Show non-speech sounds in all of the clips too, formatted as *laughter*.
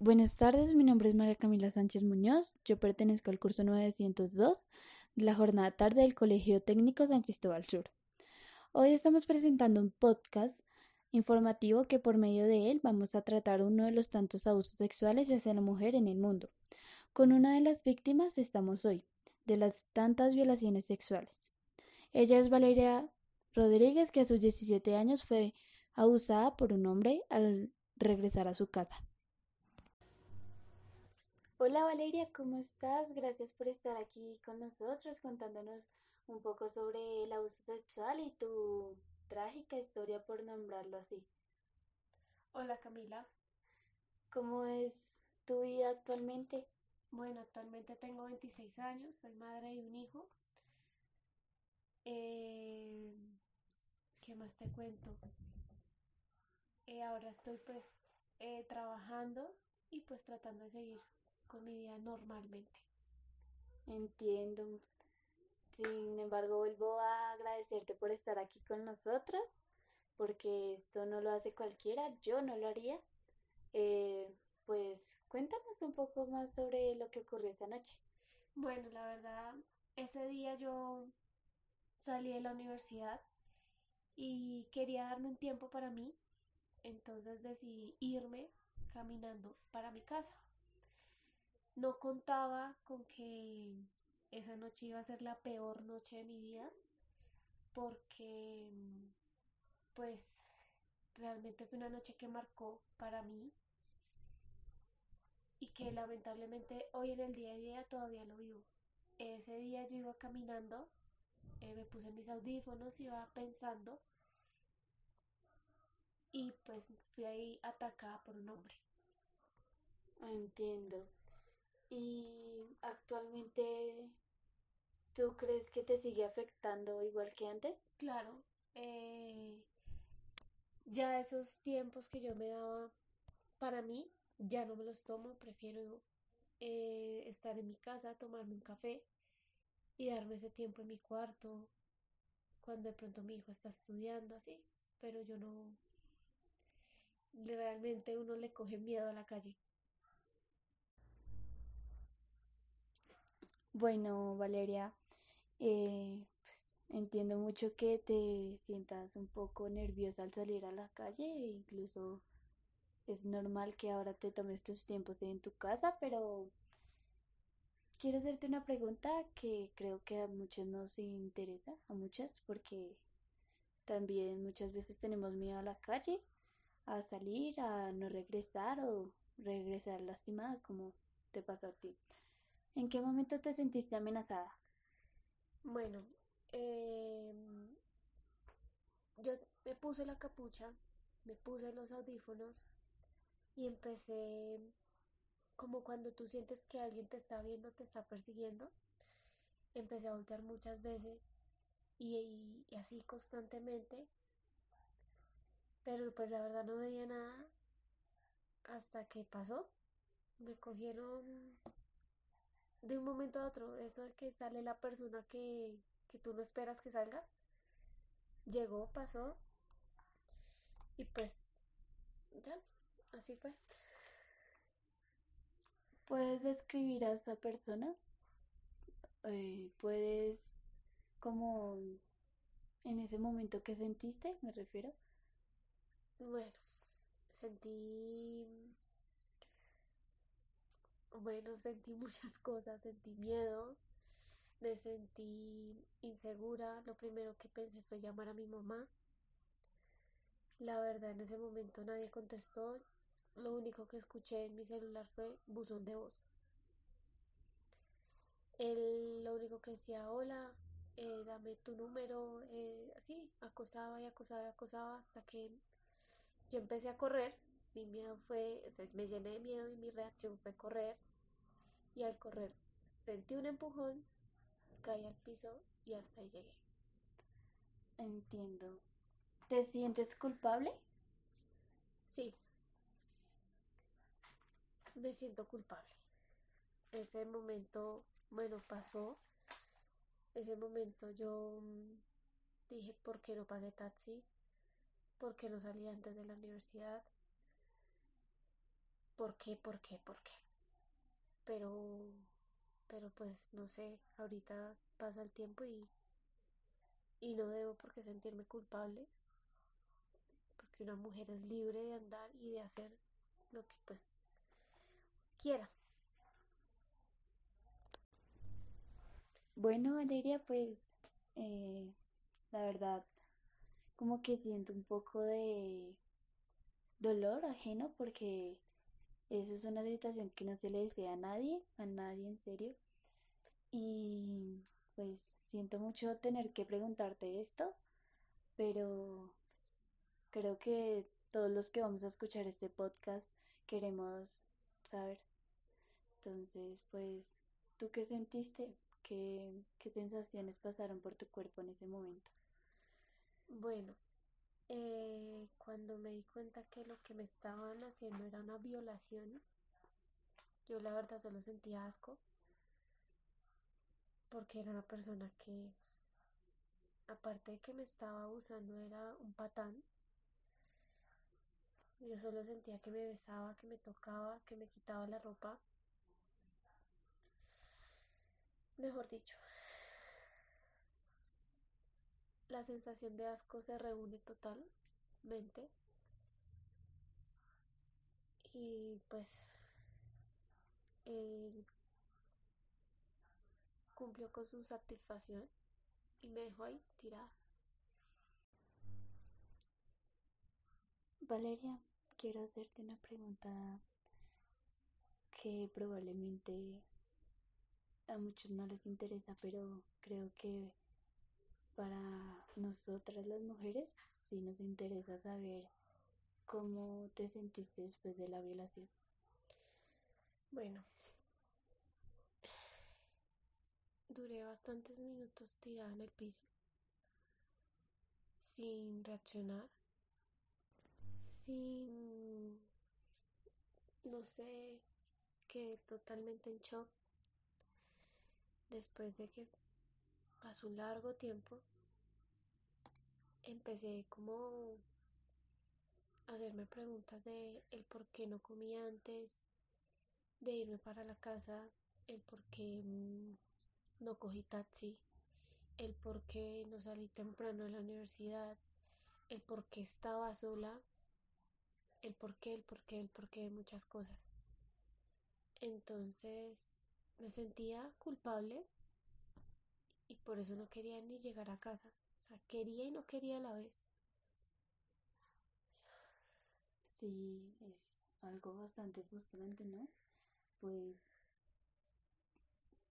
Buenas tardes, mi nombre es María Camila Sánchez Muñoz, yo pertenezco al curso 902 de la jornada tarde del Colegio Técnico San Cristóbal Sur. Hoy estamos presentando un podcast informativo que por medio de él vamos a tratar uno de los tantos abusos sexuales hacia la mujer en el mundo. Con una de las víctimas estamos hoy, de las tantas violaciones sexuales. Ella es Valeria Rodríguez, que a sus 17 años fue abusada por un hombre al regresar a su casa. Hola Valeria, ¿cómo estás? Gracias por estar aquí con nosotros contándonos un poco sobre el abuso sexual y tu trágica historia por nombrarlo así. Hola Camila. ¿Cómo es tu vida actualmente? Bueno, actualmente tengo 26 años, soy madre de un hijo. Eh, ¿Qué más te cuento? Eh, ahora estoy pues eh, trabajando y pues tratando de seguir con mi vida normalmente. Entiendo. Sin embargo, vuelvo a agradecerte por estar aquí con nosotros, porque esto no lo hace cualquiera, yo no lo haría. Eh, pues cuéntanos un poco más sobre lo que ocurrió esa noche. Bueno, la verdad, ese día yo salí de la universidad y quería darme un tiempo para mí, entonces decidí irme caminando para mi casa. No contaba con que esa noche iba a ser la peor noche de mi vida porque pues realmente fue una noche que marcó para mí y que lamentablemente hoy en el día a día todavía lo vivo. Ese día yo iba caminando, eh, me puse mis audífonos, iba pensando y pues fui ahí atacada por un hombre. Entiendo. ¿Y actualmente tú crees que te sigue afectando igual que antes? Claro. Eh, ya esos tiempos que yo me daba para mí, ya no me los tomo. Prefiero eh, estar en mi casa, tomarme un café y darme ese tiempo en mi cuarto cuando de pronto mi hijo está estudiando así. Pero yo no... Realmente uno le coge miedo a la calle. Bueno, Valeria, eh, pues, entiendo mucho que te sientas un poco nerviosa al salir a la calle, e incluso es normal que ahora te tomes tus tiempos en tu casa, pero quiero hacerte una pregunta que creo que a muchos nos interesa, a muchas, porque también muchas veces tenemos miedo a la calle, a salir, a no regresar o regresar lastimada como te pasó a ti. ¿En qué momento te sentiste amenazada? Bueno, em, yo me puse la capucha, me puse los audífonos y empecé como cuando tú sientes que alguien te está viendo, te está persiguiendo. Empecé a voltear muchas veces y, y así constantemente. Pero pues la verdad no veía nada hasta que pasó. Me cogieron de un momento a otro, eso de que sale la persona que, que tú no esperas que salga, llegó, pasó y pues ya, así fue. ¿Puedes describir a esa persona? Eh, ¿Puedes como en ese momento que sentiste, me refiero? Bueno, sentí bueno, sentí *laughs* muchas cosas, sentí miedo, me sentí insegura, lo primero que pensé fue llamar a mi mamá. La verdad, en ese momento nadie contestó, lo único que escuché en mi celular fue buzón de voz. Él lo único que decía, hola, eh, dame tu número, eh, así, acosaba y acosaba y acosaba hasta que yo empecé a correr mi miedo fue, o sea, me llené de miedo y mi reacción fue correr. Y al correr sentí un empujón, caí al piso y hasta ahí llegué. Entiendo. ¿Te sientes culpable? Sí. Me siento culpable. Ese momento, bueno, pasó. Ese momento yo mm, dije, ¿por qué no pagué taxi? ¿Por qué no salí antes de la universidad? ¿por qué? ¿Por qué? ¿Por qué? Pero, pero pues no sé, ahorita pasa el tiempo y, y no debo por qué sentirme culpable, porque una mujer es libre de andar y de hacer lo que pues quiera. Bueno, Valeria, pues eh, la verdad, como que siento un poco de dolor ajeno porque esa es una situación que no se le desea a nadie, a nadie en serio. Y pues siento mucho tener que preguntarte esto, pero creo que todos los que vamos a escuchar este podcast queremos saber. Entonces, pues, ¿tú qué sentiste? ¿Qué, qué sensaciones pasaron por tu cuerpo en ese momento? Bueno, eh, cuando me di cuenta que lo que me estaban haciendo era una violación, yo la verdad solo sentía asco, porque era una persona que, aparte de que me estaba abusando, era un patán. Yo solo sentía que me besaba, que me tocaba, que me quitaba la ropa. Mejor dicho, la sensación de asco se reúne totalmente. Y pues él cumplió con su satisfacción y me dejó ahí tirada. Valeria, quiero hacerte una pregunta que probablemente a muchos no les interesa, pero creo que para nosotras las mujeres sí nos interesa saber cómo te sentiste después de la violación. Bueno, duré bastantes minutos tirada en el piso, sin reaccionar, sin, no sé, quedé totalmente en shock después de que pasó un largo tiempo, empecé como a hacerme preguntas de el por qué no comía antes de irme para la casa, el por qué mm, no cogí taxi, el por qué no salí temprano de la universidad, el por qué estaba sola, el por qué, el por qué, el por qué de muchas cosas. Entonces me sentía culpable y por eso no quería ni llegar a casa. O sea, quería y no quería a la vez. Sí, es algo bastante frustrante, ¿no? Pues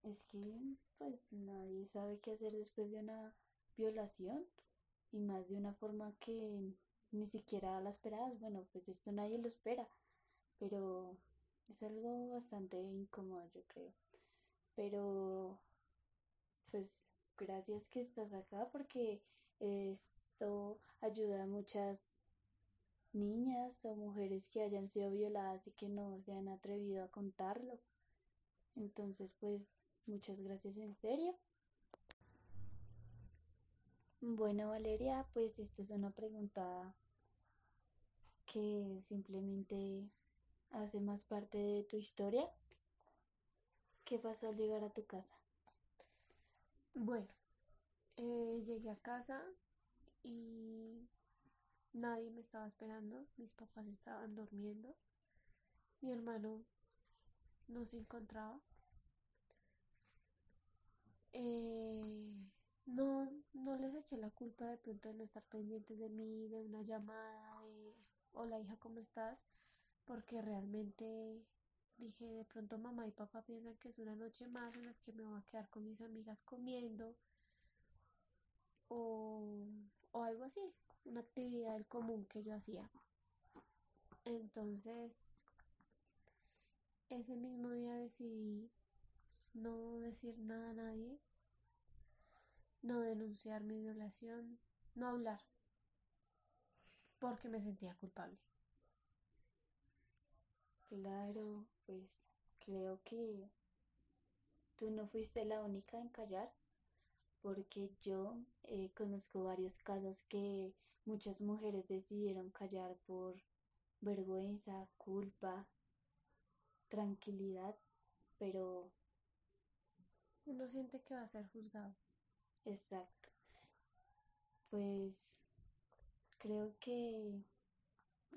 es que pues nadie sabe qué hacer después de una violación y más de una forma que ni siquiera la esperabas. Bueno, pues esto nadie lo espera, pero es algo bastante incómodo, yo creo. Pero pues gracias que estás acá porque esto ayuda a muchas niñas o mujeres que hayan sido violadas y que no se han atrevido a contarlo. Entonces, pues, muchas gracias en serio. Bueno, Valeria, pues esta es una pregunta que simplemente hace más parte de tu historia. ¿Qué pasó al llegar a tu casa? Bueno, eh, llegué a casa y nadie me estaba esperando. Mis papás estaban durmiendo. Mi hermano no se encontraba. Eh, no, no les eché la culpa de pronto de no estar pendientes de mí, de una llamada, de hola hija, ¿cómo estás? Porque realmente dije, de pronto mamá y papá piensan que es una noche más en las que me voy a quedar con mis amigas comiendo o, o algo así, una actividad común que yo hacía. Entonces, ese mismo día decidí no decir nada a nadie, no denunciar mi violación, no hablar, porque me sentía culpable. Claro, pues creo que tú no fuiste la única en callar, porque yo eh, conozco varios casos que muchas mujeres decidieron callar por vergüenza, culpa tranquilidad, pero... Uno siente que va a ser juzgado. Exacto. Pues creo que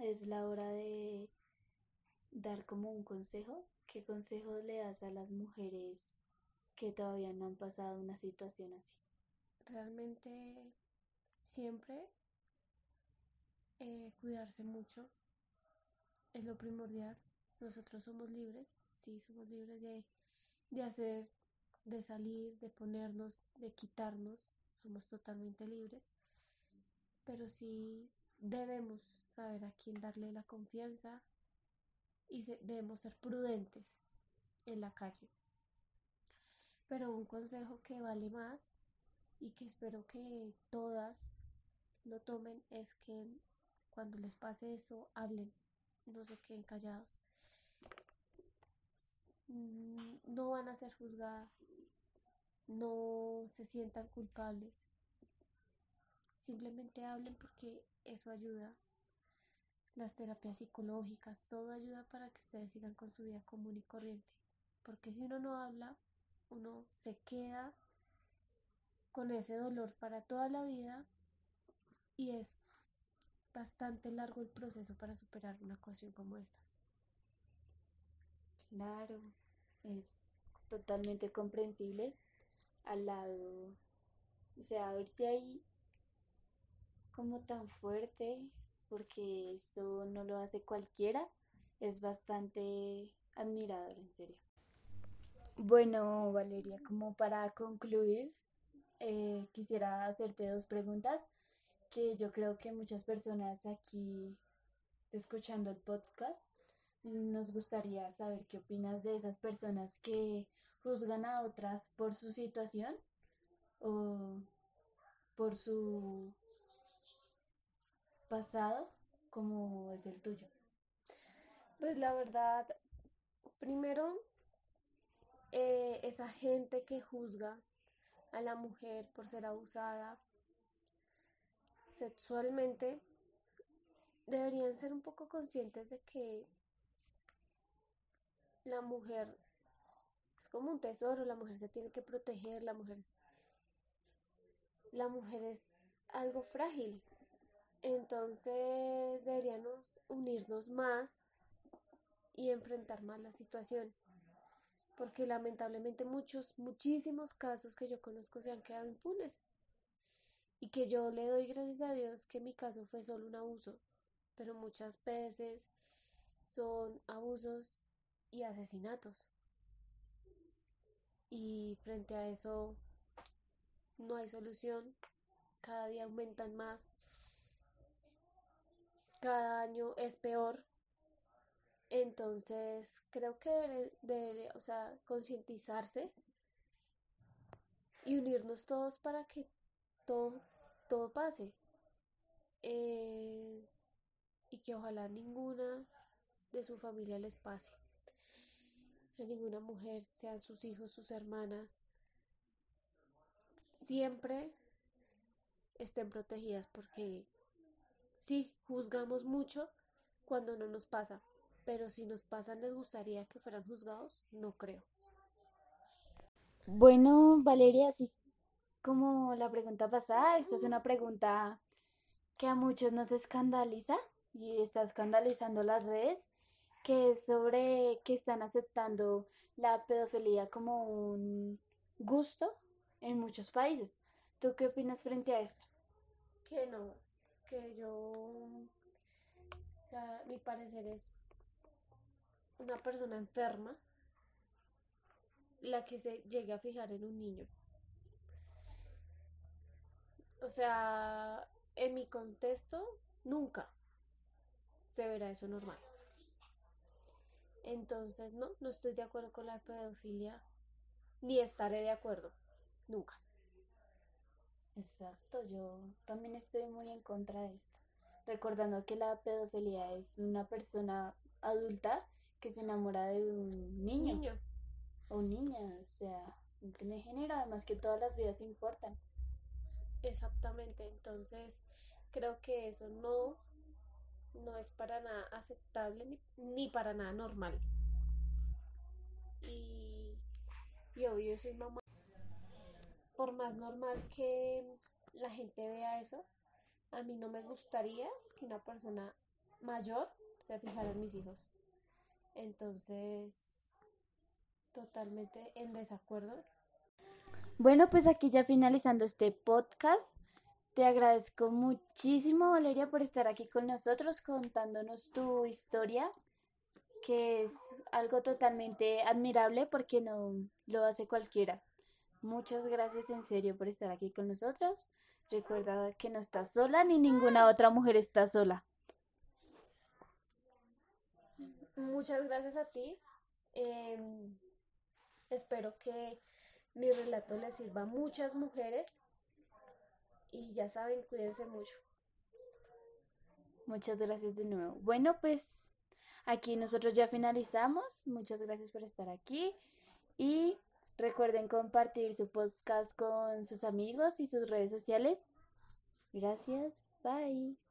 es la hora de dar como un consejo. ¿Qué consejo le das a las mujeres que todavía no han pasado una situación así? Realmente siempre eh, cuidarse mucho es lo primordial. Nosotros somos libres, sí, somos libres de, de hacer, de salir, de ponernos, de quitarnos, somos totalmente libres, pero sí debemos saber a quién darle la confianza y debemos ser prudentes en la calle. Pero un consejo que vale más y que espero que todas lo tomen es que cuando les pase eso hablen, no se queden callados. Mm, no van a ser juzgadas, no se sientan culpables. Simplemente hablen porque eso ayuda. Las terapias psicológicas, todo ayuda para que ustedes sigan con su vida común y corriente. Porque si uno no habla, uno se queda con ese dolor para toda la vida y es bastante largo el proceso para superar una ecuación como estas. Claro, es totalmente comprensible al lado, o sea, verte ahí como tan fuerte, porque esto no lo hace cualquiera, es bastante admirador, en serio. Bueno, Valeria, como para concluir, eh, quisiera hacerte dos preguntas que yo creo que muchas personas aquí escuchando el podcast nos gustaría saber qué opinas de esas personas que juzgan a otras por su situación o por su pasado como es el tuyo. Pues la verdad, primero, eh, esa gente que juzga a la mujer por ser abusada sexualmente deberían ser un poco conscientes de que la mujer es como un tesoro, la mujer se tiene que proteger, la mujer la mujer es algo frágil. Entonces deberíamos unirnos más y enfrentar más la situación. Porque lamentablemente muchos, muchísimos casos que yo conozco se han quedado impunes. Y que yo le doy gracias a Dios que mi caso fue solo un abuso. Pero muchas veces son abusos y asesinatos. Y frente a eso no hay solución. Cada día aumentan más. Cada año es peor. Entonces creo que debería, o sea, concientizarse y unirnos todos para que todo, todo pase. Eh, y que ojalá ninguna de su familia les pase ninguna mujer, sean sus hijos, sus hermanas, siempre estén protegidas porque sí, juzgamos mucho cuando no nos pasa, pero si nos pasa, ¿les gustaría que fueran juzgados? No creo. Bueno, Valeria, así como la pregunta pasada, esta es una pregunta que a muchos nos escandaliza y está escandalizando las redes que es sobre que están aceptando la pedofilia como un gusto en muchos países. ¿Tú qué opinas frente a esto? Que no, que yo, o sea, mi parecer es una persona enferma la que se llegue a fijar en un niño. O sea, en mi contexto, nunca se verá eso normal. Entonces, no, no estoy de acuerdo con la pedofilia, ni estaré de acuerdo, nunca. Exacto, yo también estoy muy en contra de esto. Recordando que la pedofilia es una persona adulta que se enamora de un niño. niño. O niña, o sea, no tiene género, además que todas las vidas importan. Exactamente, entonces creo que eso no no es para nada aceptable ni, para nada normal. y, y obvio soy mamá. Por más normal que la gente vea eso, a mí no me gustaría que una persona mayor se fijara en mis hijos. Entonces, totalmente en desacuerdo. Bueno, pues aquí ya finalizando este podcast, te agradezco muchísimo, Valeria, por estar aquí con nosotros contándonos tu historia, que es algo totalmente admirable porque no lo hace cualquiera. Muchas gracias en serio por estar aquí con nosotros. Recuerda que no estás sola ni ninguna otra mujer está sola. Muchas gracias a ti. Em, espero que mi relato le sirva a muchas mujeres y ya saben, cuídense mucho. Muchas gracias de nuevo. Bueno, pues aquí nosotros ya finalizamos. Muchas gracias por estar aquí y recuerden compartir su podcast con sus amigos y sus redes sociales. Gracias. Bye.